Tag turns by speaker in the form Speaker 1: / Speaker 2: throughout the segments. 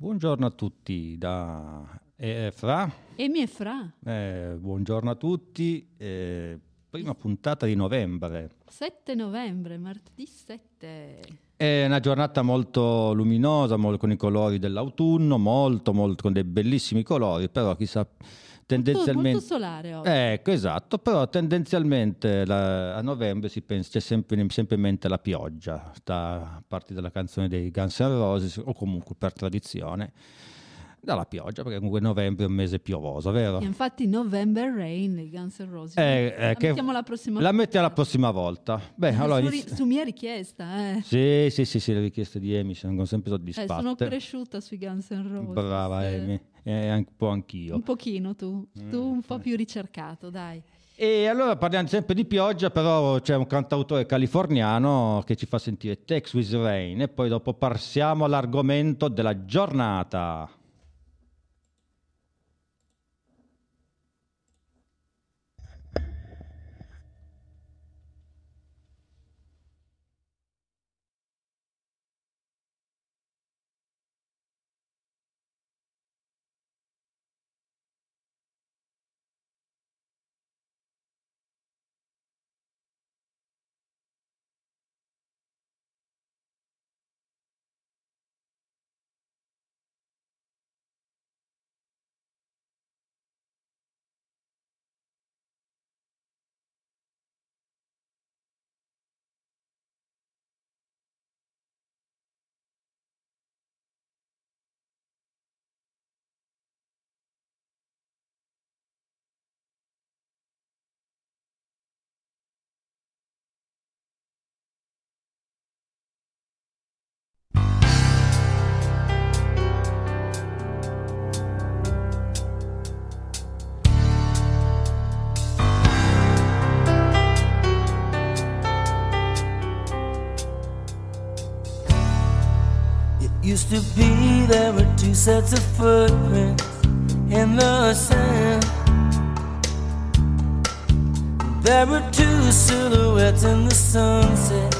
Speaker 1: Buongiorno a tutti da eh, Fra.
Speaker 2: Emi e Fra.
Speaker 1: Eh, buongiorno a tutti. Eh, prima puntata di novembre.
Speaker 2: 7 novembre, martedì 7.
Speaker 1: È una giornata molto luminosa, molto, con i colori dell'autunno, molto, molto, con dei bellissimi colori, però chissà tendenzialmente...
Speaker 2: Molto, solare oggi.
Speaker 1: Ecco, esatto, però tendenzialmente la, a novembre si pensa, c'è sempre, sempre, in mente la pioggia, da parte della canzone dei Guns N' Roses o comunque per tradizione dalla pioggia, perché comunque novembre è un mese piovoso, vero?
Speaker 2: E infatti November Rain, i Guns N' Roses.
Speaker 1: Eh, eh,
Speaker 2: la mettiamo la prossima
Speaker 1: La mettiamo la prossima volta. Beh,
Speaker 2: su,
Speaker 1: allora,
Speaker 2: ri- su, mia richiesta, eh.
Speaker 1: Sì, sì, sì, sì, le richieste di Amy sono sempre soddisfatte.
Speaker 2: Eh, sono cresciuta sui Guns N' Roses.
Speaker 1: Brava Amy, e un po' anch'io.
Speaker 2: Un pochino tu, tu un po' più ricercato, dai.
Speaker 1: E allora parliamo sempre di pioggia, però c'è un cantautore californiano che ci fa sentire Tex with Rain e poi dopo passiamo all'argomento della giornata.
Speaker 3: Used to be there were two sets of footprints in the sand. There were two silhouettes in the sunset,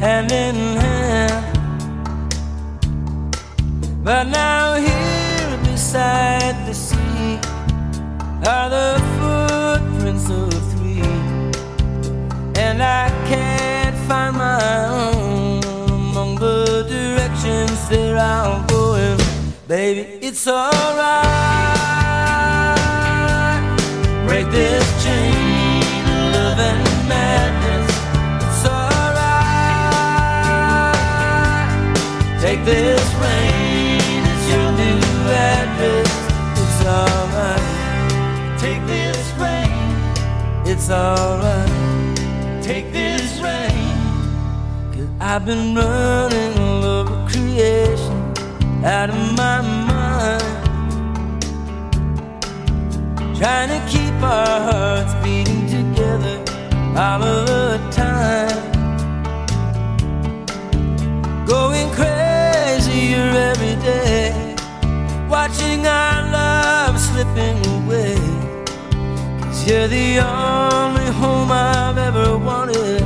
Speaker 3: hand in hand. But now here beside the sea are the footprints of three, and I can't find my own directions they're all going. Baby, it's alright. Break this chain of love and madness. It's alright. Take this rain as your new address. It's alright. Take this rain. It's alright. Take this rain. Cause I've been running creation out of my mind. Trying to keep our hearts beating together all of the time. Going crazier every day. Watching our love slipping away. Cause you're the only home I've ever wanted.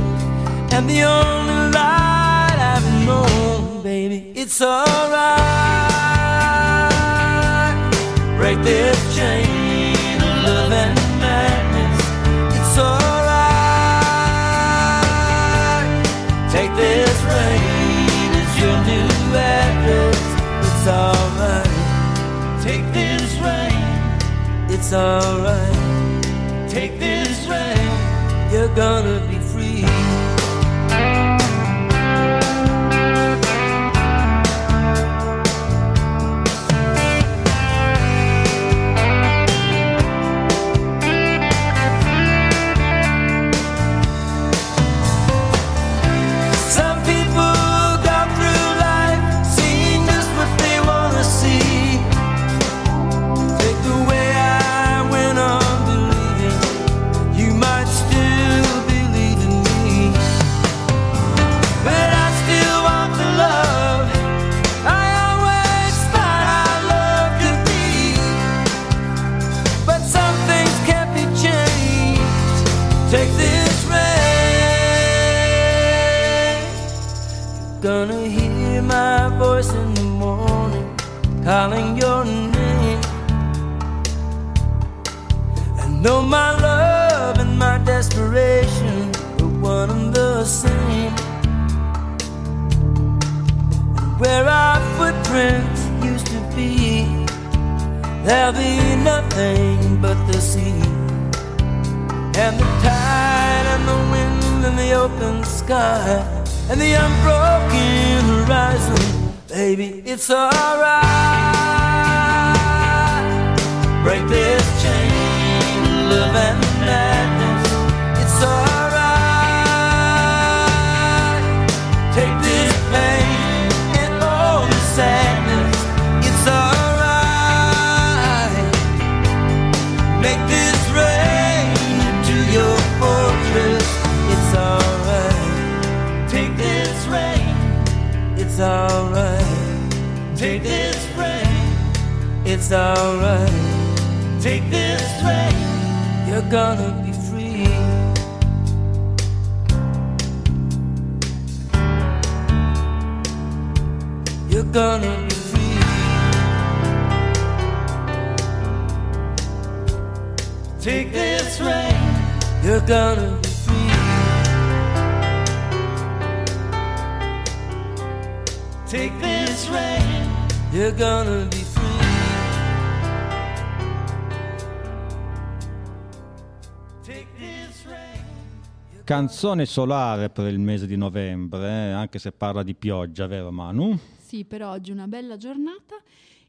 Speaker 3: And the only light I've known. It's alright. Break this chain of love and madness. It's alright. Take this rain as your new address. It's alright. Take this rain. It's alright. Take this rain. You're gonna where our footprints used to be, there'll be nothing but the sea. And the tide and the wind and the open sky and the unbroken horizon. Baby, it's alright. Break this chain, love and madness. It's alright. Take this rain. You're gonna be free. You're gonna be free. Take this rain. You're gonna be free. Take this rain. You're gonna be
Speaker 1: Canzone solare per il mese di novembre, eh, anche se parla di pioggia, vero Manu?
Speaker 2: Sì, per oggi una bella giornata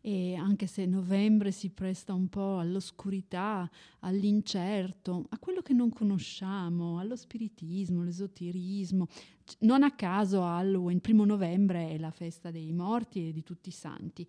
Speaker 2: e anche se novembre si presta un po' all'oscurità, all'incerto, a quello che non conosciamo, allo spiritismo, all'esoterismo. Non a caso Halloween, primo novembre è la festa dei morti e di tutti i santi.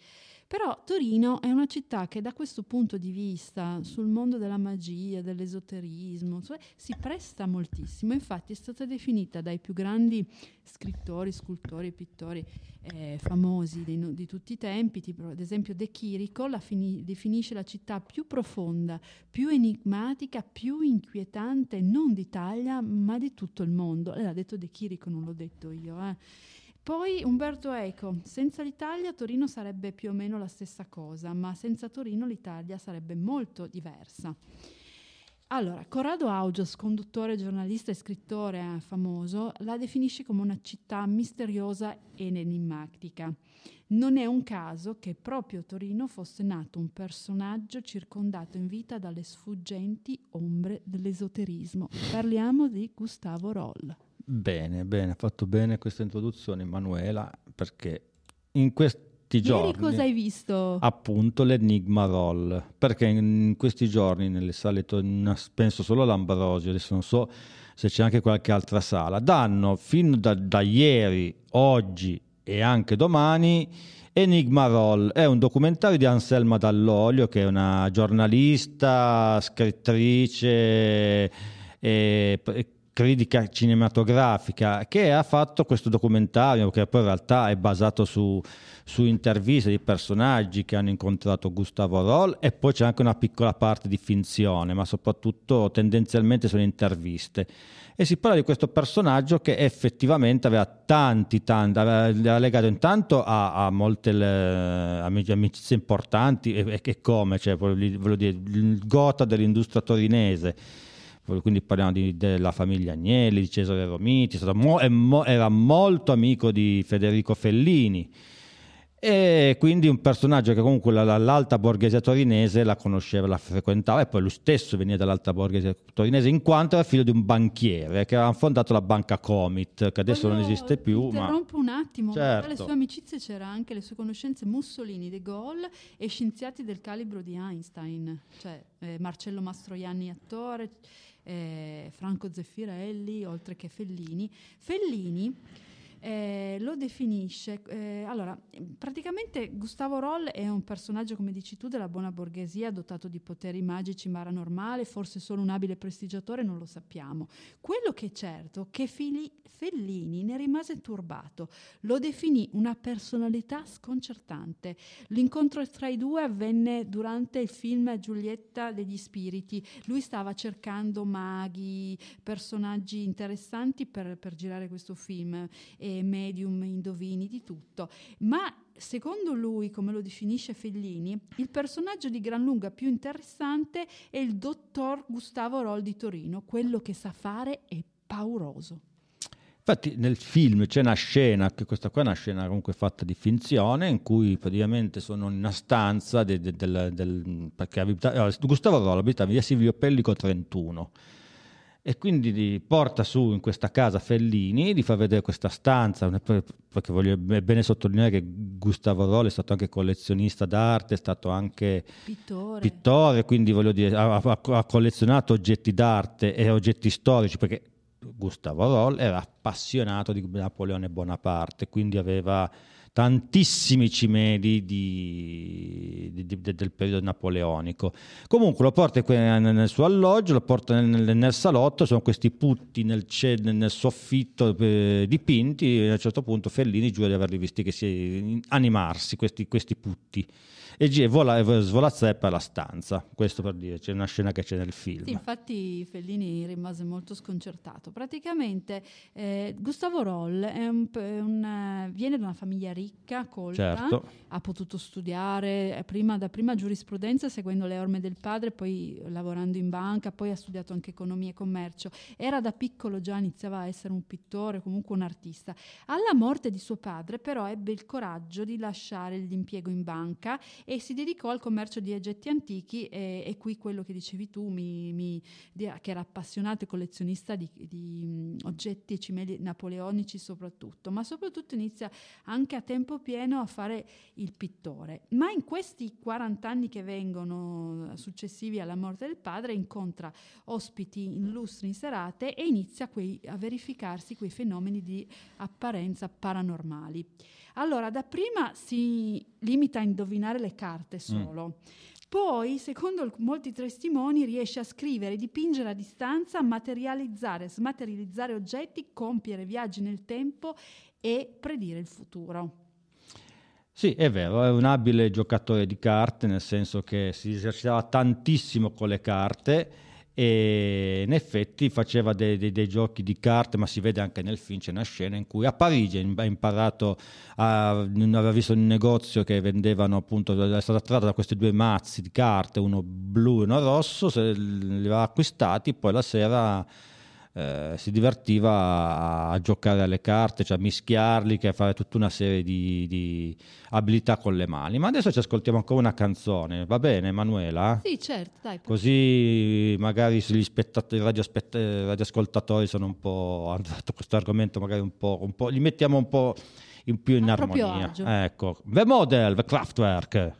Speaker 2: Però Torino è una città che da questo punto di vista sul mondo della magia, dell'esoterismo, cioè, si presta moltissimo. Infatti è stata definita dai più grandi scrittori, scultori pittori eh, famosi di, di tutti i tempi, tipo ad esempio De Chirico la fini- definisce la città più profonda, più enigmatica, più inquietante non d'Italia ma di tutto il mondo. L'ha detto De Chirico, non l'ho detto io. eh. Poi Umberto Eco, senza l'Italia Torino sarebbe più o meno la stessa cosa, ma senza Torino l'Italia sarebbe molto diversa. Allora, Corrado Augios, conduttore, giornalista e scrittore eh, famoso, la definisce come una città misteriosa ed enigmatica. Non è un caso che proprio a Torino fosse nato un personaggio circondato in vita dalle sfuggenti ombre dell'esoterismo. Parliamo di Gustavo Roll.
Speaker 1: Bene, bene, ha fatto bene questa introduzione Emanuela perché in questi
Speaker 2: Ieri
Speaker 1: giorni
Speaker 2: cosa hai visto?
Speaker 1: appunto l'Enigma Roll perché in questi giorni nelle sale penso solo all'Ambrosio adesso non so se c'è anche qualche altra sala danno fin da, da ieri oggi e anche domani Enigma Roll è un documentario di Anselma Dall'Olio che è una giornalista scrittrice e, e critica cinematografica che ha fatto questo documentario che poi in realtà è basato su, su interviste di personaggi che hanno incontrato Gustavo Roll e poi c'è anche una piccola parte di finzione ma soprattutto tendenzialmente sono interviste. E si parla di questo personaggio che effettivamente aveva tanti, tanti, aveva, legato intanto a, a molte le- amici- amicizie importanti e, e come, cioè, voglio dire, il gota dell'industria torinese quindi parliamo di- della famiglia Agnelli, di Cesare Romiti, mo- era molto amico di Federico Fellini e quindi un personaggio che comunque la- la- l'alta borghesia torinese la conosceva, la frequentava e poi lui stesso veniva dall'alta borghesia torinese in quanto era figlio di un banchiere che aveva fondato la banca Comit, che adesso non
Speaker 2: Voglio-
Speaker 1: esiste più, ma
Speaker 2: Interrompo un attimo.
Speaker 1: Certo.
Speaker 2: Tra le sue amicizie c'era anche le sue conoscenze Mussolini, De Gaulle e scienziati del calibro di Einstein, cioè eh, Marcello Mastroianni attore, eh, Franco Zeffirelli, oltre che Fellini. Fellini eh, lo definisce, eh, allora, praticamente Gustavo Roll è un personaggio, come dici tu, della buona borghesia, dotato di poteri magici paranormali, forse solo un abile prestigiatore, non lo sappiamo. Quello che è certo è che Fili- Fellini ne rimase turbato, lo definì una personalità sconcertante. L'incontro tra i due avvenne durante il film Giulietta degli Spiriti. Lui stava cercando maghi, personaggi interessanti per, per girare questo film, e medium, indovini, di tutto. Ma secondo lui, come lo definisce Fellini, il personaggio di gran lunga più interessante è il dottor Gustavo Roll di Torino, quello che sa fare è pauroso.
Speaker 1: Infatti nel film c'è una scena, che questa qua è una scena comunque fatta di finzione, in cui praticamente sono in una stanza del, del, del, perché abita, Gustavo Roll abitava via Silvio Pellico 31 e quindi porta su in questa casa Fellini, gli fa vedere questa stanza, perché voglio bene sottolineare che Gustavo Roll è stato anche collezionista d'arte, è stato anche
Speaker 2: pittore,
Speaker 1: pittore quindi voglio dire, ha, ha, collezionato oggetti d'arte e oggetti storici, perché Gustavo Roll era appassionato di Napoleone Bonaparte, quindi aveva tantissimi cimeli di, di, di, del periodo napoleonico. Comunque lo porta nel suo alloggio, lo porta nel, nel salotto, sono questi putti nel, nel soffitto eh, dipinti e a un certo punto Fellini giura di averli visti che si animarsi, questi, questi putti e vola, svolazzare per la stanza. Questo per dire, c'è una scena che c'è nel film.
Speaker 2: Sì, infatti Fellini rimase molto sconcertato. Praticamente eh, Gustavo Roll un, un, viene da una famiglia ricca, colta,
Speaker 1: certo.
Speaker 2: ha potuto studiare eh, prima, da prima giurisprudenza seguendo le orme del padre, poi lavorando in banca, poi ha studiato anche economia e commercio. Era da piccolo già iniziava a essere un pittore, comunque un artista. Alla morte di suo padre però ebbe il coraggio di lasciare l'impiego in banca e si dedicò al commercio di oggetti antichi e, e qui quello che dicevi tu, mi, mi, che era appassionato e collezionista di, di oggetti e cimeli napoleonici soprattutto, ma soprattutto inizia anche a tempo pieno a fare il pittore. Ma in questi 40 anni che vengono successivi alla morte del padre incontra ospiti illustri in serate e inizia quei, a verificarsi quei fenomeni di apparenza paranormali. Allora, dapprima si limita a indovinare le carte mm. solo. Mm. Poi, secondo molti testimoni, riesce a scrivere, dipingere a distanza, materializzare, smaterializzare oggetti, compiere viaggi nel tempo e predire il futuro.
Speaker 1: Sì, è vero, è un abile giocatore di carte, nel senso che si esercitava tantissimo con le carte e in effetti faceva dei, dei, dei, giochi di carte, ma si vede anche nel film, c'è una scena in cui a Parigi ha imparato, a, aveva visto un negozio che vendevano appunto, è stato attratto da questi due mazzi di carte, uno blu e uno rosso, se li aveva acquistati, poi la sera eh, si divertiva a, a, giocare alle carte, cioè a mischiarli, a fare tutta una serie di, di, abilità con le mani. Ma adesso ci ascoltiamo ancora una canzone, va bene Emanuela?
Speaker 2: Sì, certo, dai.
Speaker 1: Così magari gli spettatori, radioaspett- radioascoltatori sono un po', hanno fatto questo argomento magari un po', un po', li mettiamo un po' in più in
Speaker 2: a
Speaker 1: armonia. Ecco, The Model, The Kraftwerk.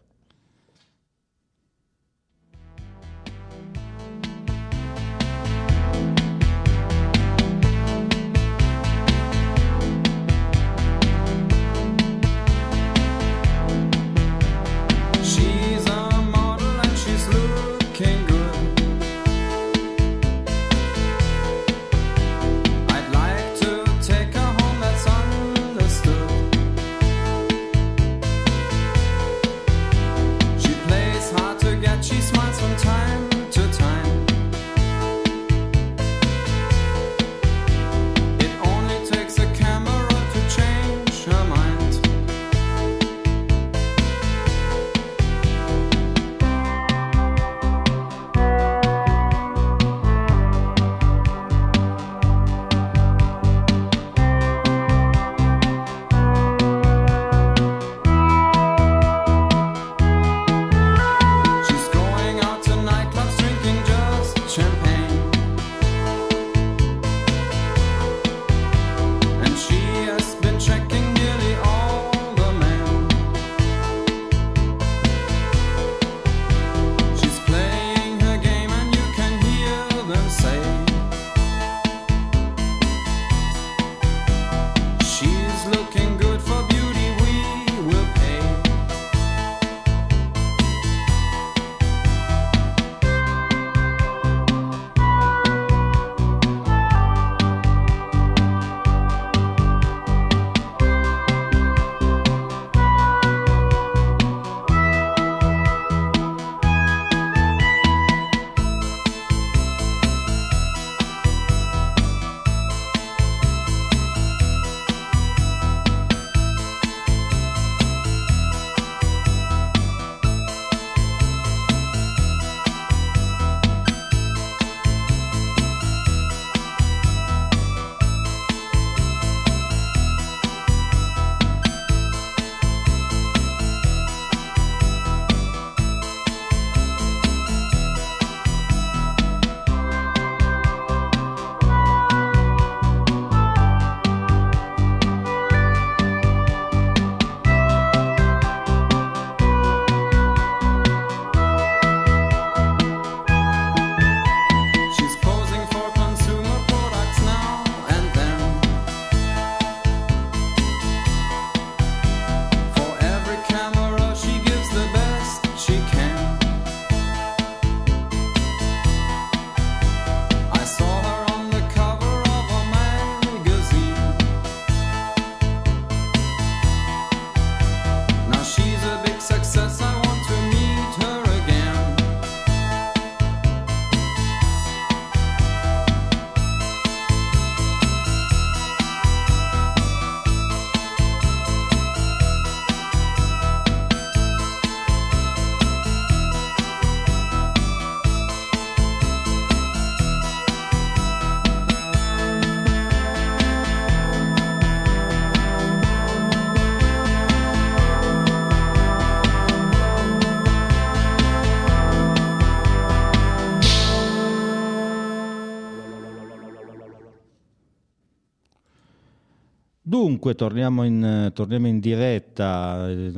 Speaker 1: Dunque, torniamo in, torniamo in diretta. Eh,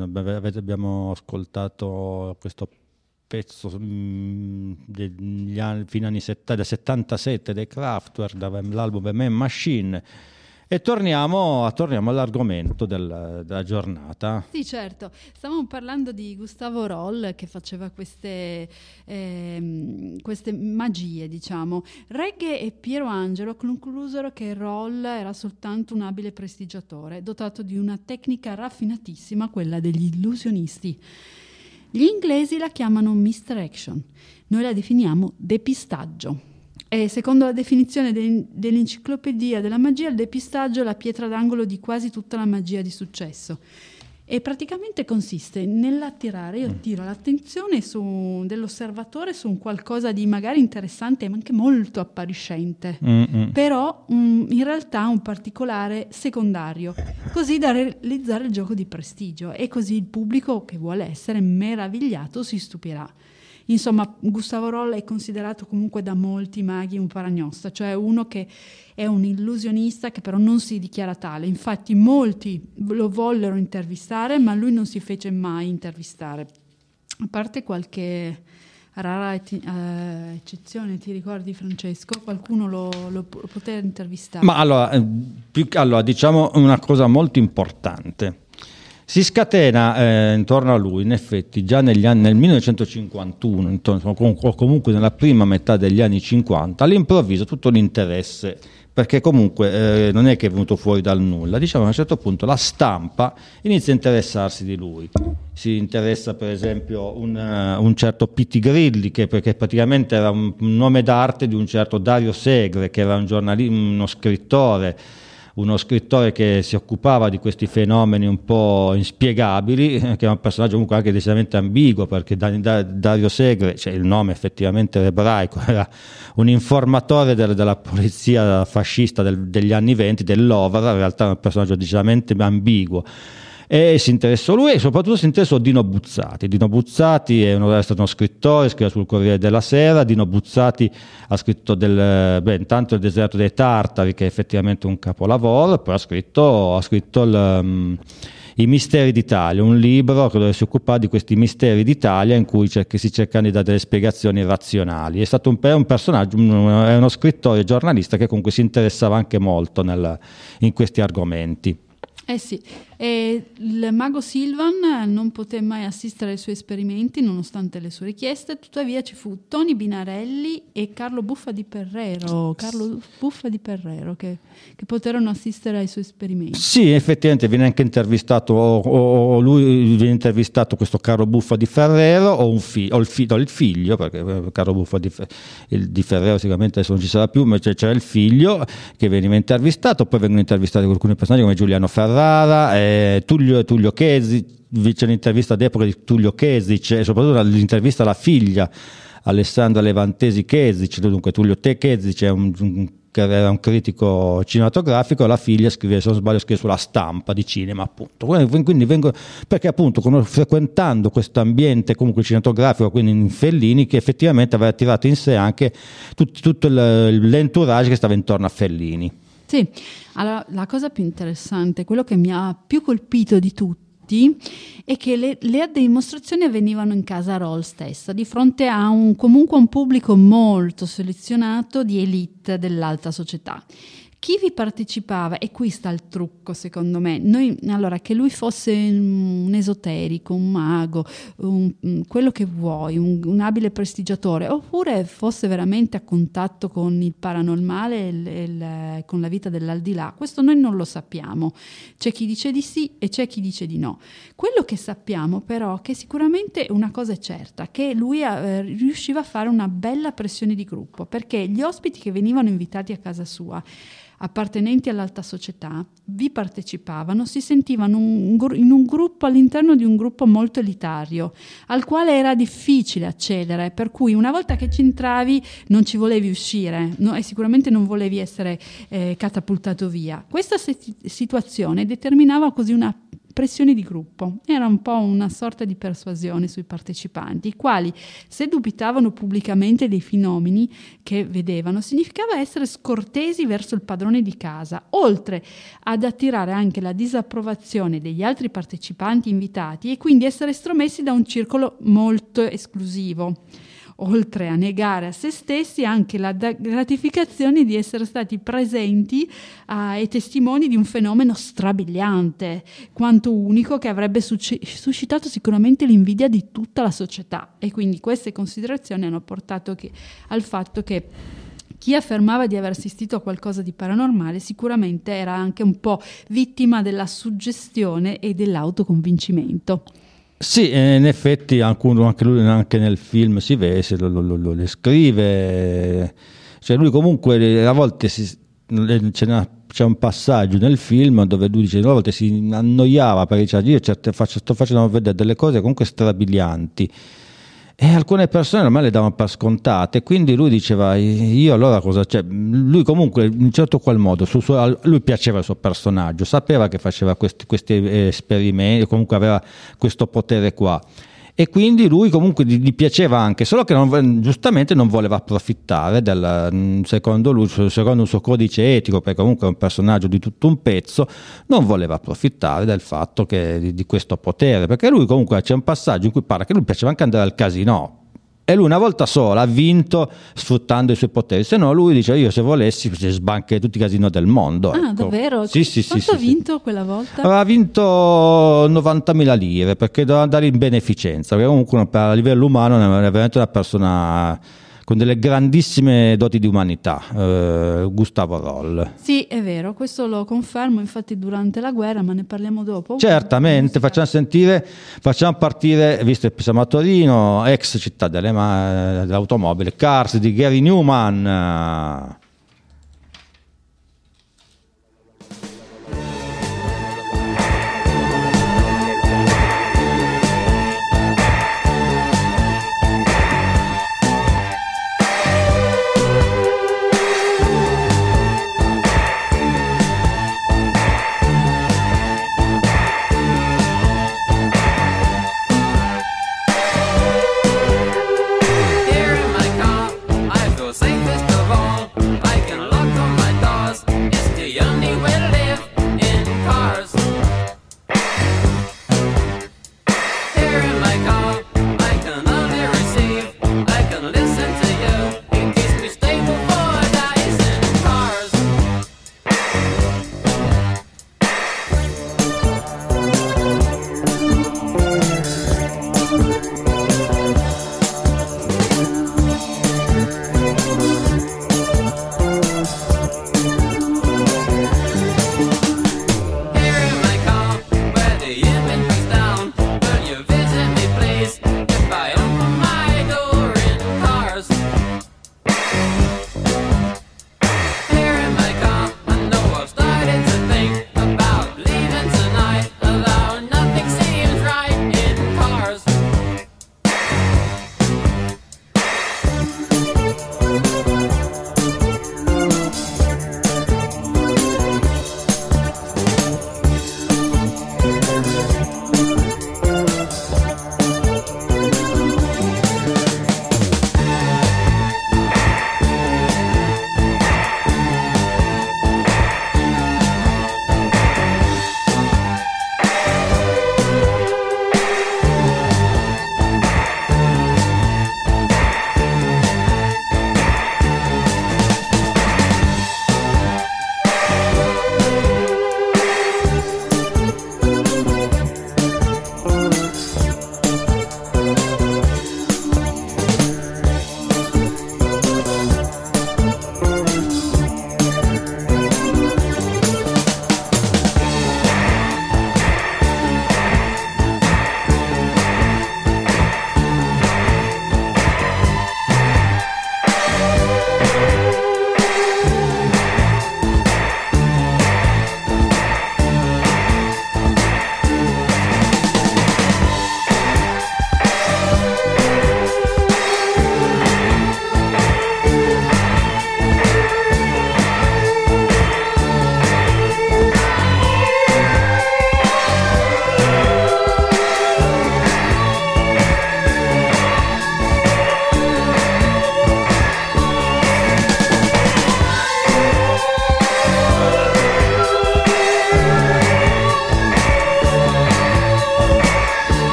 Speaker 1: abbiamo ascoltato questo pezzo mm, degli anni, fino anni 70, del 77 dei Kraftwerk, dall'album Man Machine. E torniamo, torniamo all'argomento del, della giornata.
Speaker 2: Sì, certo. Stavamo parlando di Gustavo Roll che faceva queste, eh, queste magie, diciamo. Regge e Piero Angelo conclusero che Roll era soltanto un abile prestigiatore, dotato di una tecnica raffinatissima, quella degli illusionisti. Gli inglesi la chiamano misdirection, noi la definiamo depistaggio. E secondo la definizione de- dell'enciclopedia della magia, il depistaggio è la pietra d'angolo di quasi tutta la magia di successo. E praticamente consiste nell'attirare, io tiro l'attenzione su, dell'osservatore su un qualcosa di magari interessante ma anche molto appariscente, Mm-mm. però um, in realtà un particolare secondario, così da realizzare il gioco di prestigio e così il pubblico che vuole essere meravigliato si stupirà. Insomma, Gustavo Rolla è considerato comunque da molti maghi un paragnosta, cioè uno che è un illusionista che però non si dichiara tale. Infatti molti lo vollero intervistare, ma lui non si fece mai intervistare. A parte qualche rara eti- uh, eccezione, ti ricordi Francesco? Qualcuno lo, lo poteva intervistare?
Speaker 1: Ma allora, eh, più, allora, diciamo una cosa molto importante. Si scatena eh, intorno a lui, in effetti, già negli anni, nel 1951, intorno, o comunque nella prima metà degli anni 50, all'improvviso tutto l'interesse, perché comunque eh, non è che è venuto fuori dal nulla, diciamo a un certo punto la stampa inizia a interessarsi di lui. Si interessa per esempio un, uh, un certo Pitti Grilli, che perché praticamente era un, nome d'arte di un certo Dario Segre, che era un giornalista, uno scrittore uno scrittore che si occupava di questi fenomeni un po' inspiegabili, che è un personaggio comunque anche decisamente ambiguo, perché Dario Segre, cioè il nome effettivamente ebraico, era un informatore del, della polizia fascista del, degli anni venti, dell'Ovara, in realtà è un personaggio decisamente ambiguo e si interessò lui e soprattutto si interessò Dino Buzzati. Dino Buzzati è, uno, è stato uno scrittore, scrive sul Corriere della Sera, Dino Buzzati ha scritto del, beh, intanto il deserto dei Tartari che è effettivamente un capolavoro, poi ha scritto, ha scritto il, um, i misteri d'Italia, un libro che si occupa di questi misteri d'Italia in cui cerca, si cercano di dare delle spiegazioni razionali. È stato un, un personaggio, è uno scrittore giornalista che comunque si interessava anche molto nel, in questi argomenti.
Speaker 2: Eh sì, e il mago Silvan non poté mai assistere ai suoi esperimenti nonostante le sue richieste, tuttavia ci fu Tony Binarelli e Carlo Buffa di Perrero, Carlo Buffa di Perrero che, che poterono assistere ai suoi esperimenti.
Speaker 1: Sì, effettivamente viene anche intervistato, o, o lui viene intervistato questo Carlo Buffa di Ferrero o, fi, il, fi, il, figlio, perché eh, Carlo Buffa di, di, Ferrero sicuramente adesso non ci sarà più, ma c'era il figlio che veniva intervistato, poi vengono intervistati alcuni personaggi come Giuliano Ferrara. Eh, Tullio, Tullio Chesic, c'è un'intervista d'epoca di Tullio Chesic e soprattutto l'intervista alla figlia Alessandra Levantesi Chesic, dunque Tullio Te Chesic è un, un che era un critico cinematografico, la figlia scrive, se non sbaglio, scrive sulla stampa di cinema, appunto. Quindi vengo, perché appunto frequentando questo ambiente comunque cinematografico, quindi in Fellini, che effettivamente aveva tirato in sé anche tutto, tutto l'entourage che stava intorno a Fellini.
Speaker 2: Sì, allora la cosa più interessante, quello che mi ha più colpito di tutti, è che le, le dimostrazioni avvenivano in casa Roll stessa, di fronte a un, comunque un pubblico molto selezionato di elite dell'alta società chi vi partecipava, e qui sta il trucco secondo me, Noi, allora che lui fosse un esoterico, un mago, un, quello che vuoi, un, un, abile prestigiatore, oppure fosse veramente a contatto con il paranormale e con la vita dell'aldilà, questo noi non lo sappiamo. C'è chi dice di sì e c'è chi dice di no. Quello che sappiamo però è che sicuramente una cosa è certa, che lui eh, riusciva a fare una bella pressione di gruppo, perché gli ospiti che venivano invitati a casa sua, appartenenti all'alta società, vi partecipavano, si sentivano un, in un gruppo all'interno di un gruppo molto elitario, al quale era difficile accedere, per cui una volta che ci entravi non ci volevi uscire no, e sicuramente non volevi essere eh, catapultato via. Questa situazione determinava così una pressioni di gruppo, era un po' una sorta di persuasione sui partecipanti, i quali, se dubitavano pubblicamente dei fenomeni che vedevano, significava essere scortesi verso il padrone di casa, oltre ad attirare anche la disapprovazione degli altri partecipanti invitati e quindi essere estromessi da un circolo molto esclusivo oltre a negare a se stessi anche la gratificazione di essere stati presenti uh, e testimoni di un fenomeno strabiliante, quanto unico che avrebbe suscitato sicuramente l'invidia di tutta la società. E quindi queste considerazioni hanno portato che, al fatto che chi affermava di aver assistito a qualcosa di paranormale sicuramente era anche un po' vittima della suggestione e dell'autoconvincimento.
Speaker 1: Sì, in effetti anche, lui, anche nel film si vede, se lo, lo, lo, lo scrive, cioè lui comunque a volte si, c'è, un passaggio nel film dove lui dice a volte si annoiava perché diceva io certe, sto facendo vedere delle cose comunque strabilianti e alcune persone ormai le davano per scontate, quindi lui diceva: Io allora cosa c'è? Lui comunque, in un certo qual modo, suo, lui piaceva il suo personaggio, sapeva che faceva questi, questi esperimenti, comunque aveva questo potere qua e quindi lui comunque gli, piaceva anche, solo che non, giustamente non voleva approfittare del, mm, secondo lui, secondo il suo codice etico, perché comunque è un personaggio di tutto un pezzo, non voleva approfittare del fatto che, di, di questo potere, perché lui comunque c'è un passaggio in cui parla che lui piaceva anche andare al casino, e lui una volta sola ha vinto sfruttando i suoi poteri, se no lui dice io se volessi sbancherei tutti i casino del mondo.
Speaker 2: Ah, ecco. davvero?
Speaker 1: Sì, sì,
Speaker 2: Quanto
Speaker 1: sì,
Speaker 2: ha vinto quella volta?
Speaker 1: Aveva vinto 90.000 lire perché doveva andare in beneficenza, perché comunque a livello umano è veramente una persona con delle grandissime doti di umanità, eh, Gustavo Roll.
Speaker 2: Sì, è vero, questo lo confermo, infatti durante la guerra, ma ne parliamo dopo.
Speaker 1: Certamente, facciamo sentire, facciamo partire, visto che siamo a Torino, ex città delle, dell'automobile, Cars di Gary Newman.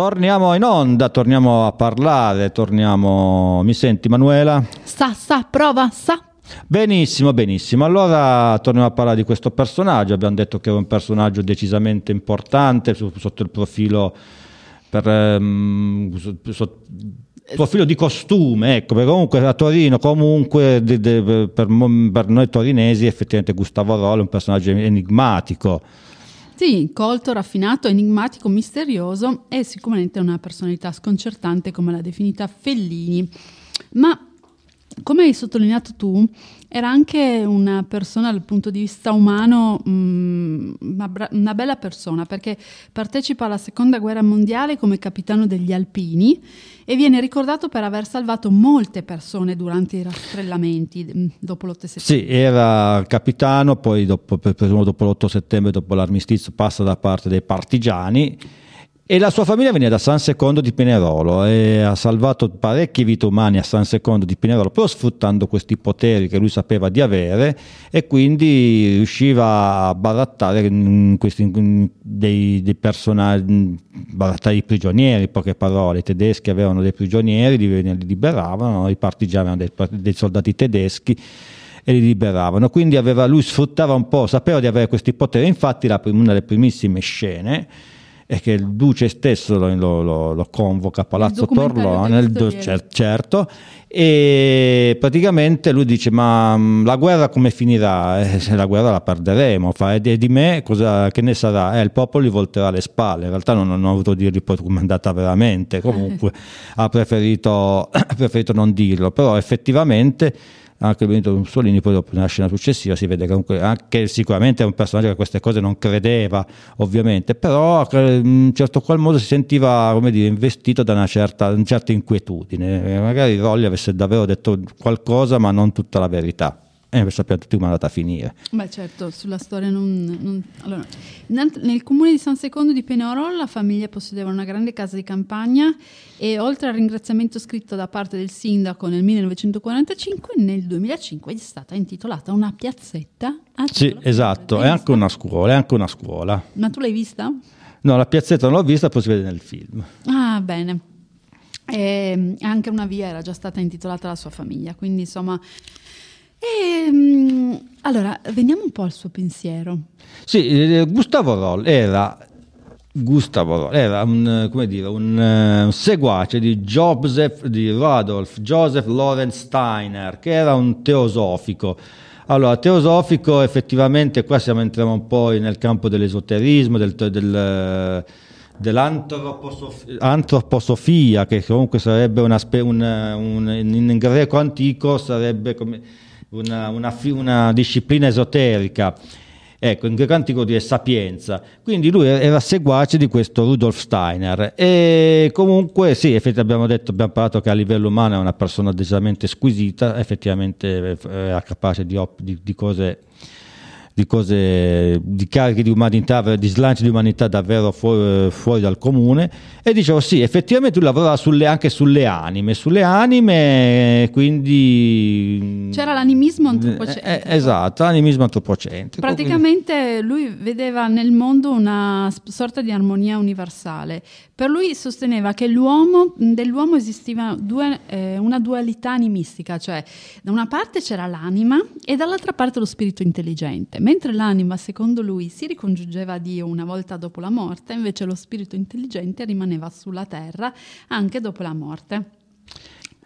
Speaker 1: Torniamo in onda, torniamo a parlare, torniamo... Mi senti Manuela?
Speaker 2: Sa, sa, prova, sa.
Speaker 1: Benissimo, benissimo. Allora torniamo a parlare di questo personaggio. Abbiamo detto che è un personaggio decisamente importante sotto il profilo per, um, sotto, profilo di costume, ecco, perché comunque a Torino, comunque de, de, per, per, noi torinesi, effettivamente Gustavo Rollo è un personaggio enigmatico.
Speaker 2: Sì, colto, raffinato, enigmatico, misterioso e sicuramente una personalità sconcertante come l'ha definita Fellini. Ma come hai sottolineato tu, era anche una persona dal punto di vista umano, mh, mm, una, bella persona, perché partecipa alla seconda guerra mondiale come capitano degli Alpini e viene ricordato per aver salvato molte persone durante i rastrellamenti mm, dopo l'8 settembre.
Speaker 1: Sì, era capitano, poi dopo, dopo l'8 settembre, dopo l'armistizio, passa da parte dei partigiani e la sua famiglia veniva da San Secondo di Pinerolo e ha salvato parecchie vite umane a San Secondo di Pinerolo, proprio sfruttando questi poteri che lui sapeva di avere e quindi riusciva a barattare questi, dei, dei personaggi, barattare i prigionieri, in poche parole. I tedeschi avevano dei prigionieri, li, li liberavano, i partigiani avevano dei, dei soldati tedeschi e li liberavano. Quindi aveva, lui sfruttava un po', sapeva di avere questi poteri. Infatti, la, una delle primissime scene e che il duce stesso lo, lo, lo convoca a Palazzo Torlone, certo, e praticamente lui dice ma mm, la guerra come finirà? Eh, se la guerra la perderemo, fa, e di me cosa, che ne sarà? Eh, il popolo gli volterà le spalle, in realtà non, non ho avuto dirgli poi come è andata veramente, comunque ha preferito, ha preferito non dirlo, però effettivamente anche Benito Mussolini poi dopo nella scena successiva si vede comunque anche sicuramente è un personaggio che a queste cose non credeva ovviamente però in un certo qual modo si sentiva come dire investito da una certa, una certa inquietudine. Magari Rolli avesse davvero detto qualcosa ma non tutta la verità e sappiamo tutti come è andata a finire.
Speaker 2: Beh certo, sulla storia non... non... Allora, nel comune di San Secondo di Peñarol la famiglia possedeva una grande casa di campagna e oltre al ringraziamento scritto da parte del sindaco nel 1945, nel 2005 è stata intitolata una piazzetta.
Speaker 1: Sì, esatto, è anche una scuola, è anche una scuola.
Speaker 2: Ma tu l'hai vista?
Speaker 1: No, la piazzetta non l'ho vista, poi si vede nel film.
Speaker 2: Ah, bene. E anche una via era già stata intitolata alla sua famiglia, quindi insomma e, ehm, allora, veniamo un po' al suo pensiero.
Speaker 1: Sì, eh, Gustavo Roll era, Gustavo Roll era un, dire, un, uh, un, seguace di, Joseph, di Rudolf Joseph Lorenz Steiner, che era un teosofico. Allora, teosofico effettivamente qua siamo entriamo un po' nel campo dell'esoterismo, del, del dell'antroposofia, che comunque sarebbe una, un, un, in greco antico sarebbe come una, una, una disciplina esoterica ecco, in greco antico dire sapienza. Quindi lui era seguace di questo Rudolf Steiner e comunque sì, effettivamente abbiamo detto, abbiamo parlato che a livello umano è una persona decisamente squisita, effettivamente era capace di, di, di cose di cose, di carichi di umanità, di slanci di umanità davvero fuori, fuori dal comune e dicevo sì, effettivamente lui lavorava sulle, anche sulle anime, sulle anime quindi...
Speaker 2: C'era l'animismo antropocentrico.
Speaker 1: Eh, eh, esatto, l'animismo antropocentrico.
Speaker 2: Praticamente quindi... lui vedeva nel mondo una sorta di armonia universale. Per lui sosteneva che dell'uomo esisteva due, eh, una dualità animistica, cioè da una parte c'era l'anima e dall'altra parte lo spirito intelligente. Mentre l'anima, secondo lui, si ricongiungeva a Dio una volta dopo la morte, invece lo spirito intelligente rimaneva sulla terra anche dopo la morte.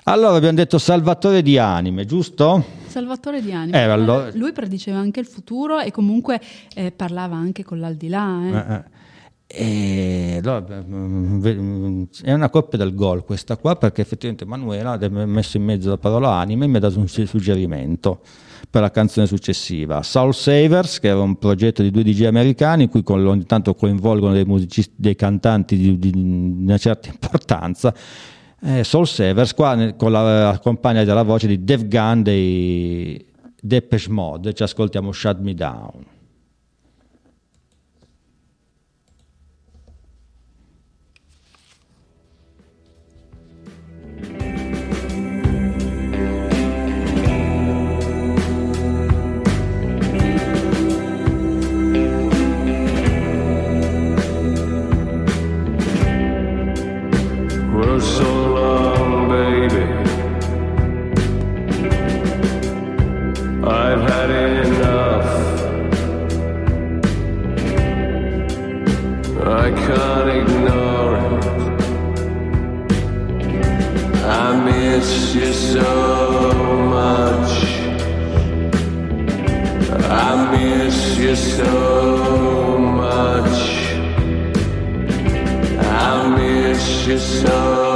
Speaker 1: Allora abbiamo detto salvatore di anime, giusto?
Speaker 2: Salvatore di anime. Eh, allora... Lui prediceva anche il futuro e comunque eh, parlava anche con l'aldilà. Eh. Eh, eh.
Speaker 1: Allora, è una coppia del gol questa qua perché effettivamente Manuela ha messo in mezzo la parola anime e mi ha dato un suggerimento per la canzone successiva. Soul Savers, che era un progetto di due DJ americani in cui ogni tanto coinvolgono dei musicisti, dei cantanti di, di una certa importanza. Eh, Soul Savers qua con la, accompagna della voce di Dave Gunn dei Depeche Mode, ci ascoltiamo Shut Me Down.
Speaker 3: I miss you so much. I miss you so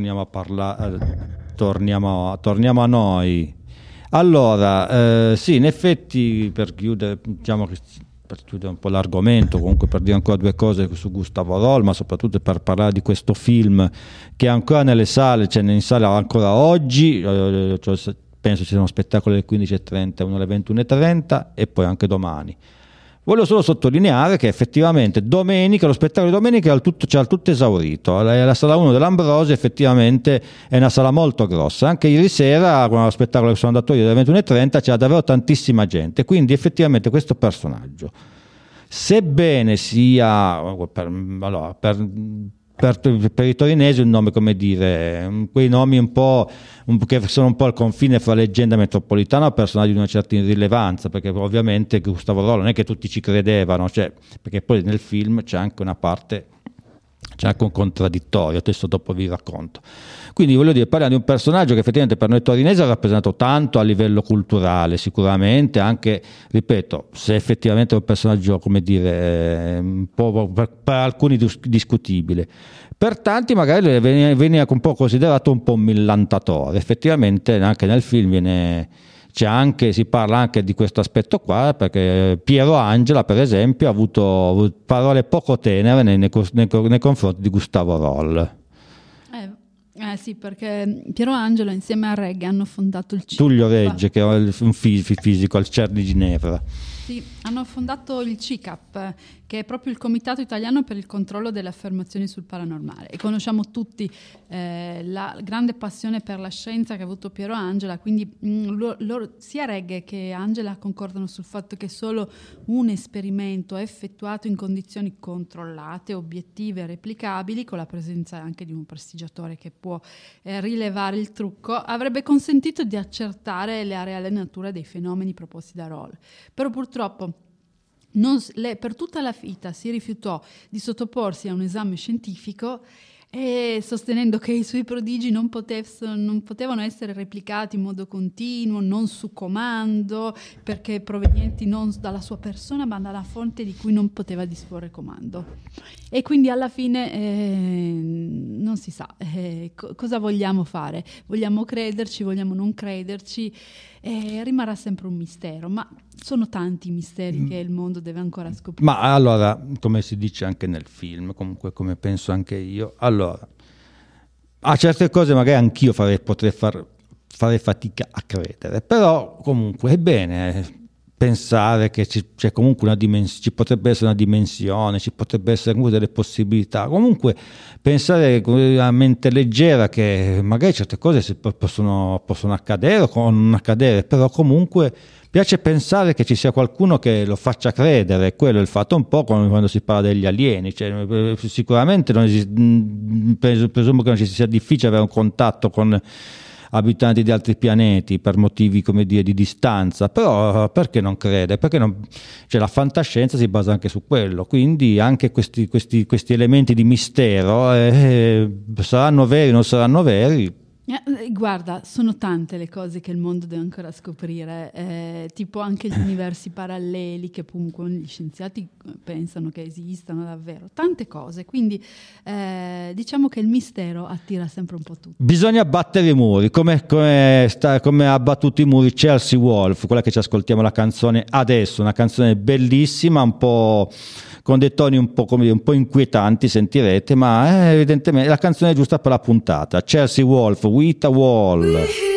Speaker 1: torniamo a parlare, torniamo, torniamo a noi. Allora, eh, sì, in effetti, per chiudere, diciamo che per chiudere un po' l'argomento, comunque per dire ancora due cose su Gustavo Roll, ma soprattutto per parlare di questo film che è ancora nelle sale, cioè in sala ancora oggi, eh, cioè, penso ci siano spettacoli alle 15.30, uno alle 21.30 e poi anche domani. Voglio solo sottolineare che effettivamente domenica, lo spettacolo di domenica è tutto, c'è al tutto esaurito. La, la sala 1 dell'Ambrosi effettivamente è una sala molto grossa. Anche ieri sera, con lo spettacolo che sono andato io alle 21.30, c'era davvero tantissima gente. Quindi effettivamente questo personaggio, sebbene sia per, allora, per, per, per i torinesi un nome come dire, quei nomi un po' un- che sono un po' al confine fra leggenda metropolitana e personaggi di una certa irrilevanza, perché ovviamente Gustavo Rollo non è che tutti ci credevano, cioè, perché poi nel film c'è anche una parte, c'è anche un contraddittorio, adesso dopo vi racconto. Quindi voglio dire, parliamo di un personaggio che effettivamente per noi torinesi ha rappresentato tanto a livello culturale, sicuramente, anche, ripeto, se effettivamente è un personaggio, come dire, eh, un po' per, per alcuni dis- discutibile. Per tanti magari veniva, un po' considerato un po' millantatore, effettivamente anche nel film viene, anche, si parla anche di questo aspetto qua, perché Piero Angela, per esempio, ha avuto, parole poco tenere nei, nei, nei- nei confronti di Gustavo Roll.
Speaker 2: Eh, Eh sì, perché Piero Angelo insieme a Regge hanno fondato il CICAP.
Speaker 1: Tullio Regge, che è un fisico al CERN di Ginevra.
Speaker 2: Sì, hanno fondato il CICAP, che è proprio il Comitato Italiano per il controllo delle affermazioni sul paranormale. E conosciamo tutti eh, la grande passione per la scienza che ha avuto Piero Angela, quindi mh, mm, loro, sia Regge che Angela concordano sul fatto che solo un esperimento effettuato in condizioni controllate, obiettive replicabili, con la presenza anche di un prestigiatore che può eh, rilevare il trucco, avrebbe consentito di accertare la reale natura dei fenomeni proposti da Roll. Però purtroppo non, lei, per tutta la vita si rifiutò di sottoporsi a un esame scientifico e sostenendo che i suoi prodigi non, potevano, non potevano essere replicati in modo continuo, non su comando, perché provenienti non dalla sua persona ma dalla fonte di cui non poteva disporre comando. E quindi alla fine eh, non si sa eh, co- cosa vogliamo fare, vogliamo crederci, vogliamo non crederci, eh, rimarrà sempre un mistero, ma sono tanti i misteri mm. che il mondo deve ancora scoprire.
Speaker 1: Ma allora, come si dice anche nel film, comunque come penso anche io, allora, a certe cose magari anch'io farei, potrei far, fare fatica a credere, però comunque è bene pensare che ci, c'è comunque una dimensione, ci potrebbe essere una dimensione, ci potrebbe essere comunque delle possibilità. Comunque pensare a mente leggera che magari certe cose possono, possono accadere o non accadere, però comunque piace pensare che ci sia qualcuno che lo faccia credere, quello è il fatto un po' come quando si parla degli alieni, cioè, sicuramente esiste, presumo che non ci sia difficile avere un contatto con abitanti di altri pianeti per motivi come dire di distanza, però perché non crede? Perché non... Cioè, la fantascienza si basa anche su quello, quindi anche questi, questi, questi elementi di mistero eh, saranno veri o non saranno veri,
Speaker 2: eh, guarda, sono tante le cose che il mondo deve ancora scoprire, eh, tipo anche gli universi paralleli che comunque gli scienziati eh, pensano che esistano davvero, tante cose, quindi eh, diciamo che il mistero attira sempre un po' tutti.
Speaker 1: Bisogna battere i muri, come, come, sta, come ha battuto i muri Chelsea Wolf, quella che ci ascoltiamo la canzone adesso, una canzone bellissima, un po' con dei toni un po', dire, un po inquietanti, sentirete, ma eh, evidentemente la canzone è giusta per la puntata. Chelsea Wolf, With a Wall.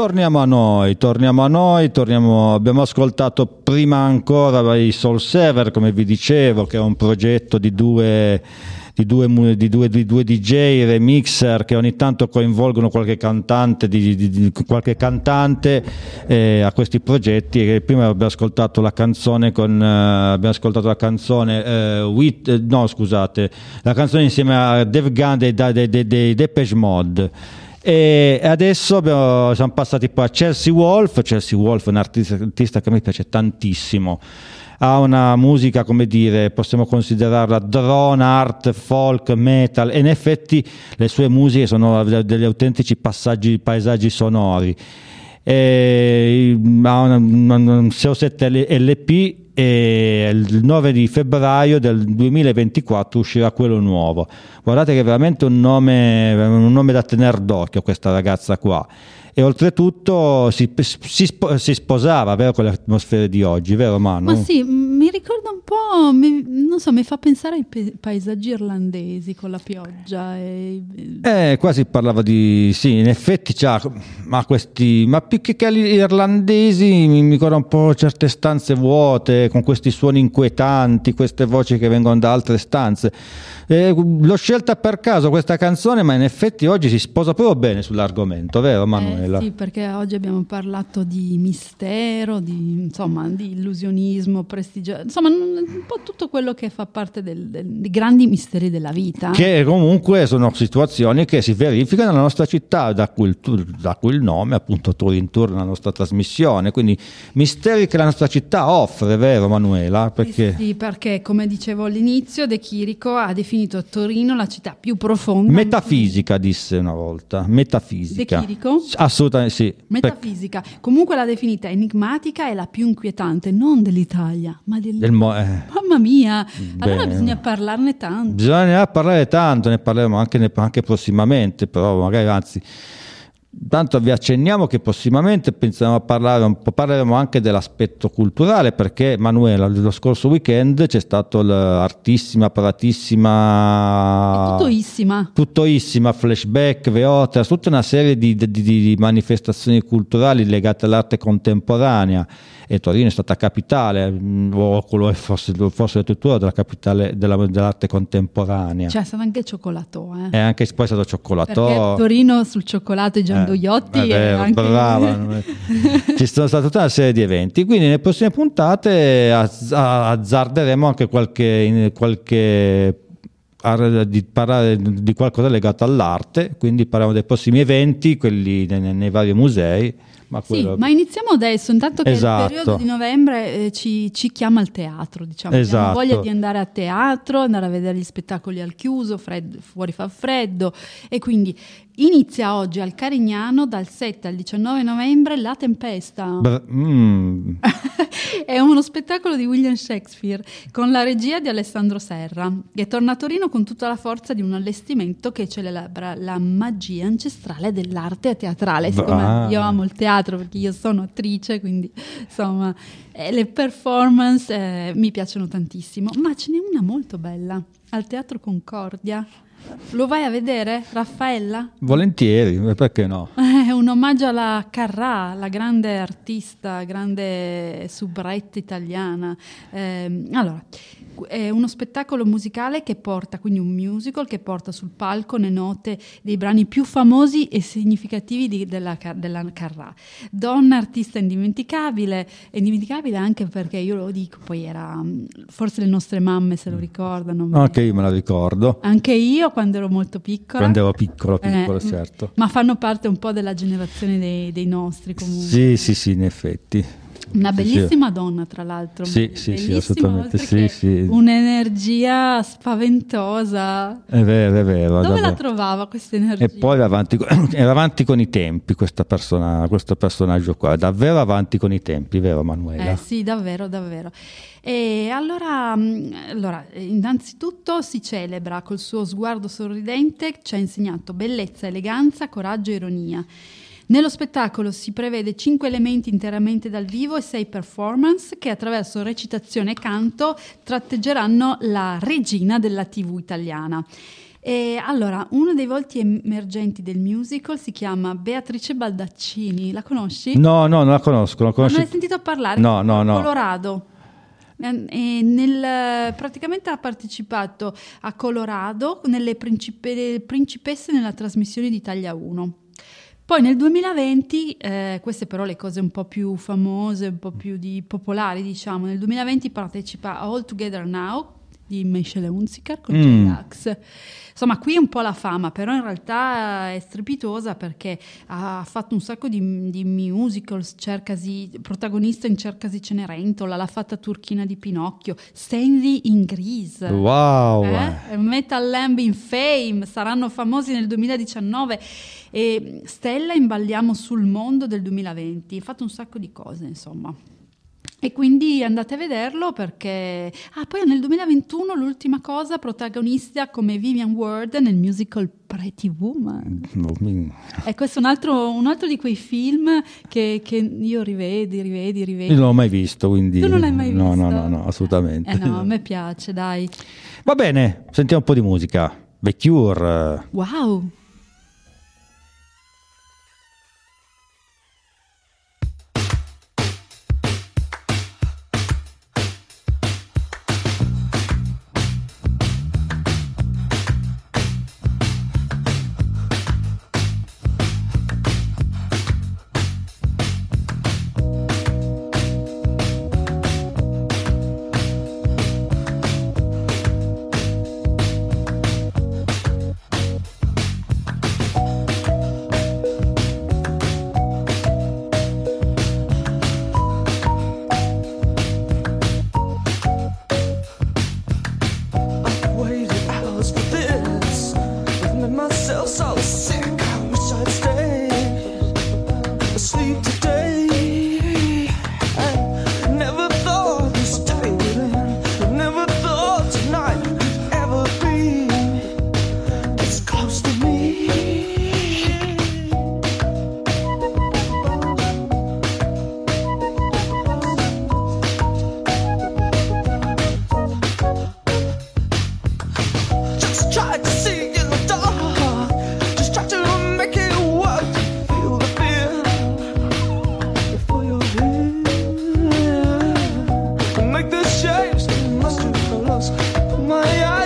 Speaker 1: Torniamo a noi, torniamo a noi, torniamo, abbiamo ascoltato prima ancora i Soul Sever, come vi dicevo, che è un progetto di due di due, di, due, di due, DJ, remixer che ogni tanto coinvolgono qualche cantante, qualche cantante eh, a questi progetti. E prima abbiamo ascoltato la canzone con uh, abbiamo ascoltato la canzone uh, with, uh, no scusate, la canzone insieme a Dev dei, dei Depeche Mod. E adesso abbiamo, siamo passati poi a Chelsea Wolf. Chelsea Wolf è un artista, artista che me piace tantissimo ha una musica, come dire, possiamo considerarla drone, art, folk, metal, e in effetti le sue musiche sono degli autentici passaggi, paesaggi sonori. E, ha un 6 LP e il 9 di febbraio del 2024 uscirà quello nuovo. Guardate che è veramente un nome, un nome da tenere d'occhio questa ragazza qua e oltretutto si, si, si sposava vero, con le atmosfere di oggi, vero Manu?
Speaker 2: Ma sì, mi ricorda un po', mi, non so, mi fa pensare ai pe- paesaggi irlandesi con la pioggia. E...
Speaker 1: Eh, quasi parlava di, sì, in effetti c'ha, ma questi, ma più che, irlandesi mi ricorda un po' certe stanze vuote, con questi suoni inquietanti, queste voci che vengono da altre stanze. Eh, l'ho scelta per caso questa canzone, ma in effetti oggi si sposa proprio bene sull'argomento, vero Manuela?
Speaker 2: Eh, sì, perché oggi abbiamo parlato di mistero, di, insomma, di illusionismo, prestigio, insomma, un po' tutto quello che fa parte del, del, dei grandi misteri della vita.
Speaker 1: Che comunque sono situazioni che si verificano nella nostra città, da cui, da cui il nome, appunto, Turin Tour, nella nostra trasmissione. Quindi misteri che la nostra città offre, vero Manuela?
Speaker 2: Perché... Eh sì, perché come dicevo all'inizio, De Chirico ha definito Torino la città più profonda.
Speaker 1: Metafisica, disse una volta. Metafisica.
Speaker 2: De Chirico?
Speaker 1: Assolutamente sì.
Speaker 2: Metafisica. Comunque l'ha definita enigmatica e la più inquietante, non dell'Italia, ma del...
Speaker 1: mo- eh.
Speaker 2: Mamma mia! Bene. Allora bisogna parlarne tanto.
Speaker 1: Bisogna parlare tanto, ne parleremo anche, anche prossimamente, però magari anzi Tanto vi accenniamo che prossimamente pensiamo a parlare un po', parleremo anche dell'aspetto culturale perché Manuela, lo scorso weekend c'è stato l'artissima, paratissima,
Speaker 2: tuttoissima,
Speaker 1: tuttoissima flashback, veotra, tutta una serie di, di, di manifestazioni culturali legate all'arte contemporanea e Torino è stata capitale, mm, o quello forse, forse tuttora della capitale della, dell'arte contemporanea.
Speaker 2: C'è stato anche cioccolato, eh.
Speaker 1: E anche poi è stato cioccolato.
Speaker 2: Perché Torino sul cioccolato e Giandoiotti eh,
Speaker 1: è anche... brava. Ci sono state tutta una serie di eventi, quindi nelle prossime puntate azzarderemo anche qualche, qualche di parlare di qualcosa legato all'arte, quindi parliamo dei prossimi eventi, quelli nei, nei vari musei
Speaker 2: ma, quello... sì, ma iniziamo adesso, intanto che esatto. il periodo di novembre eh, ci, ci, chiama al teatro, diciamo. Esatto. Abbiamo voglia di andare a teatro, andare a vedere gli spettacoli al chiuso, freddo, fuori fa freddo e quindi Inizia oggi al Carignano dal 7 al 19 novembre La Tempesta.
Speaker 1: Beh, mm.
Speaker 2: È uno spettacolo di William Shakespeare con la regia di Alessandro Serra che torna a Torino con tutta la forza di un allestimento che celebra la magia ancestrale dell'arte teatrale. Siccome io amo il teatro perché io sono attrice, quindi insomma eh, le performance eh, mi piacciono tantissimo, ma ce n'è una molto bella al Teatro Concordia lo vai a vedere, Raffaella?
Speaker 1: Volentieri, perché no?
Speaker 2: È un omaggio alla Carrà, la grande artista, grande subretta italiana. Eh, allora, è uno spettacolo musicale che porta, quindi un musical che porta sul palco le note dei brani più famosi e significativi di, della, della Carrà. Donna artista indimenticabile, indimenticabile anche perché io lo dico, poi era, forse le nostre mamme se lo ricordano.
Speaker 1: Anche io me la ricordo.
Speaker 2: Anche io quando ero molto piccola.
Speaker 1: Quando ero piccolo, piccolo, eh, certo.
Speaker 2: Ma fanno parte un po' della generazione dei, dei nostri comunque.
Speaker 1: Sì, sì, sì, in effetti.
Speaker 2: Una bellissima sì. donna, tra l'altro.
Speaker 1: Sì, sì, sì, assolutamente. Sì, sì.
Speaker 2: Un'energia spaventosa.
Speaker 1: È vero, è vero.
Speaker 2: Dove la trovava questa energia?
Speaker 1: E poi era avanti, era avanti con i tempi persona, questo personaggio qua, davvero avanti con i tempi, vero Manuela?
Speaker 2: Eh sì, davvero, davvero. E allora, mm, allora, innanzitutto si celebra col suo sguardo sorridente, ci ha insegnato bellezza, eleganza, coraggio e ironia. Nello spettacolo si prevede cinque elementi interamente dal vivo e sei performance che attraverso recitazione e canto tratteggeranno la regina della TV italiana. E allora, uno dei volti emergenti del musical si chiama Beatrice Baldaccini. La conosci?
Speaker 1: No, no, non la conosco. Non,
Speaker 2: non hai sentito parlare?
Speaker 1: No, no, no.
Speaker 2: Colorado. Nel, praticamente ha partecipato a Colorado nelle principe, principesse nella trasmissione di Italia 1. Poi nel 2020, eh, queste però le cose un po' più famose, un po' più di popolari, diciamo, nel 2020 partecipa a All Together Now di Michelle Hunziker con mm. J-Ax. Insomma, qui è un po' la fama, però in realtà è strepitosa perché ha fatto un sacco di, di musicals, cercasi, protagonista in Cercasi Cenerentola, l'ha fatta Turchina di Pinocchio, Stanley in Grease.
Speaker 1: Wow!
Speaker 2: Eh? Metal Lamb in Fame, saranno famosi nel 2019 e Stella in Balliamo sul mondo del 2020, ha fatto un sacco di cose, insomma. E quindi andate a vederlo perché... Ah, poi nel 2021 l'ultima cosa, protagonista come Vivian Ward nel musical Pretty Woman. E questo è un altro, un altro di quei film che, che, io rivedi, rivedi, rivedi.
Speaker 1: Io non l'ho mai visto, quindi...
Speaker 2: Tu non l'hai mai
Speaker 1: no,
Speaker 2: visto?
Speaker 1: No, no, no, assolutamente.
Speaker 2: Eh no, a me piace, dai.
Speaker 1: Va bene, sentiamo un po' di musica. The Cure.
Speaker 2: Wow! my eyes.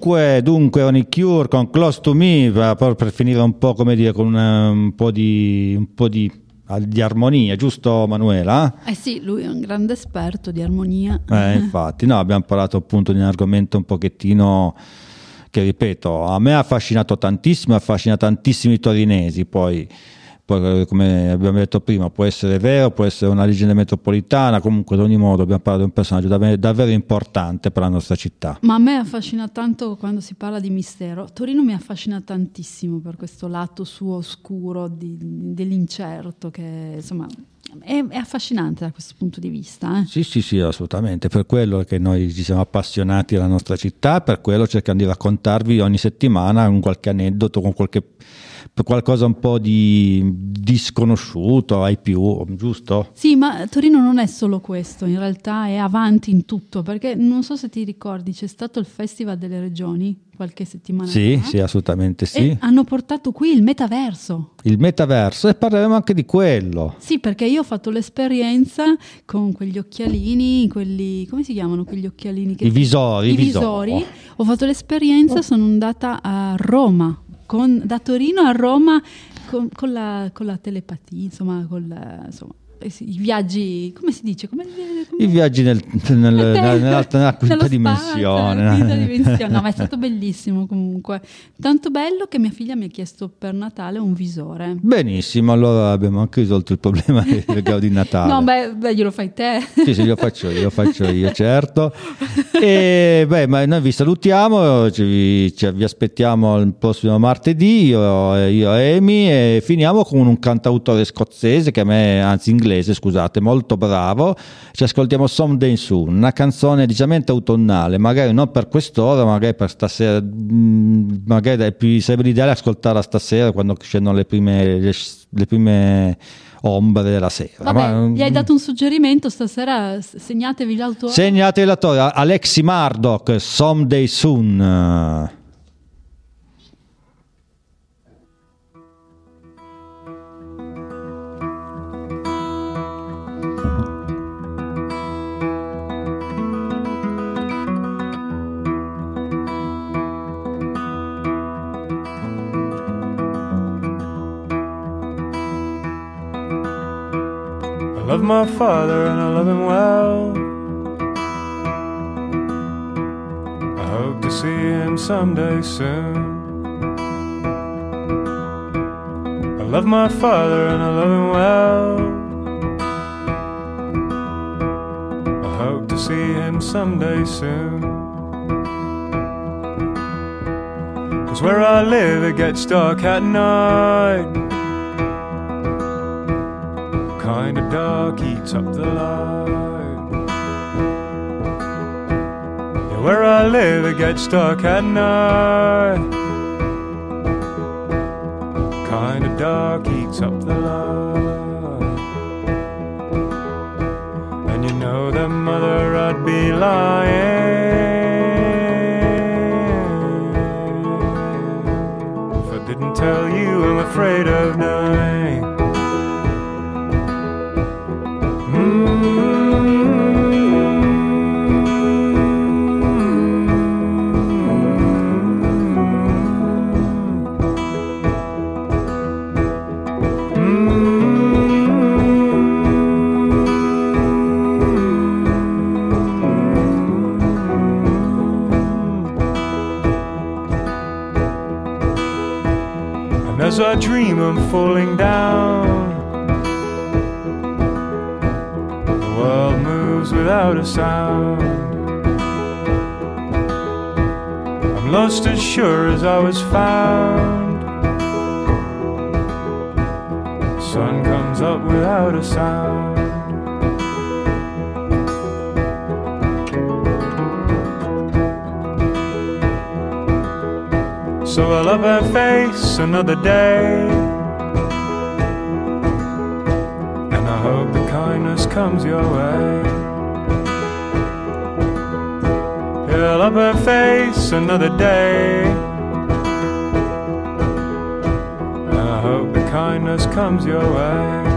Speaker 1: Dunque, dunque, on Cure con Close to Me, per, per finire un po', come dire, con una, un po' di... Un po di di armonia, giusto Manuela?
Speaker 2: Eh sì, lui è un grande esperto di armonia.
Speaker 1: Eh, infatti, no, abbiamo parlato appunto di un argomento un pochettino che, ripeto, a me ha affascinato tantissimo, affascina tantissimi torinesi, poi come abbiamo detto prima può essere vero, può essere una leggenda metropolitana, comunque ad ogni modo abbiamo parlato di un personaggio davvero, davvero, importante per la nostra città.
Speaker 2: Ma a me affascina tanto quando si parla di mistero, Torino mi affascina tantissimo per questo lato suo oscuro di, dell'incerto che insomma è, affascinante da questo punto di vista. Eh?
Speaker 1: Sì, sì, sì, assolutamente. Per quello che noi ci siamo appassionati alla nostra città, per quello cerchiamo di raccontarvi ogni settimana un qualche aneddoto, con qualche qualcosa un po' di, di sconosciuto ai più, giusto?
Speaker 2: Sì, ma Torino non è solo questo, in realtà è avanti in tutto, perché non so se ti ricordi, c'è stato il Festival delle Regioni qualche settimana
Speaker 1: sì,
Speaker 2: fa.
Speaker 1: Sì, assolutamente sì.
Speaker 2: hanno portato qui il metaverso.
Speaker 1: Il metaverso e parleremo anche di quello.
Speaker 2: Sì, perché io ho fatto l'esperienza con quegli occhialini, quelli, come si chiamano quegli occhialini?
Speaker 1: Che I visori.
Speaker 2: I visori. visori. Ho fatto l'esperienza, sono andata a Roma con, da Torino a Roma con, con, la, con la, telepatia, insomma, la, insomma, i viaggi, come si dice? Come,
Speaker 1: come... I viaggi nel, nel, nella, nella, nella quinta dimensione.
Speaker 2: Quinta dimensione. No, ma è stato bellissimo comunque. Tanto bello che mia figlia mi ha chiesto per Natale un visore.
Speaker 1: Benissimo, allora abbiamo anche risolto il problema del regalo di Natale.
Speaker 2: No, beh, beh, glielo fai te.
Speaker 1: Sì, sì, lo faccio io, lo faccio io, certo. E beh, ma noi vi salutiamo, ci, ci, vi aspettiamo il prossimo martedì, io, io e Amy, e finiamo con un cantautore scozzese che a me, anzi inglese, inglese, scusate, molto bravo. Ci ascoltiamo Someday Soon, una canzone decisamente autunnale, magari non per quest'ora, magari per stasera, mm, magari più, sarebbe l'ideale ascoltarla stasera quando scendono le prime, le, le prime ombre della sera.
Speaker 2: Vabbè, Ma, gli hai dato un suggerimento stasera, segnatevi l'autore.
Speaker 1: Segnatevi l'autore, Alexi Murdoch, Someday Soon. Love my father and I love him well. I hope to see him someday soon. I love my father and I love him well. I hope to see him someday soon. Cause where I live it gets dark at night kind of dark eats up the light. Yeah, where I live, it gets dark at night. Kind of dark eats up the light. And you know that mother, I'd be lying. If I didn't tell you, I'm afraid of night. I dream I'm falling down. The world moves without a sound. I'm lost as sure as I was found. The sun comes up without a sound. So I'll up face another day. And I hope the kindness comes your way. I'll up and face another day. And I hope the kindness comes your way.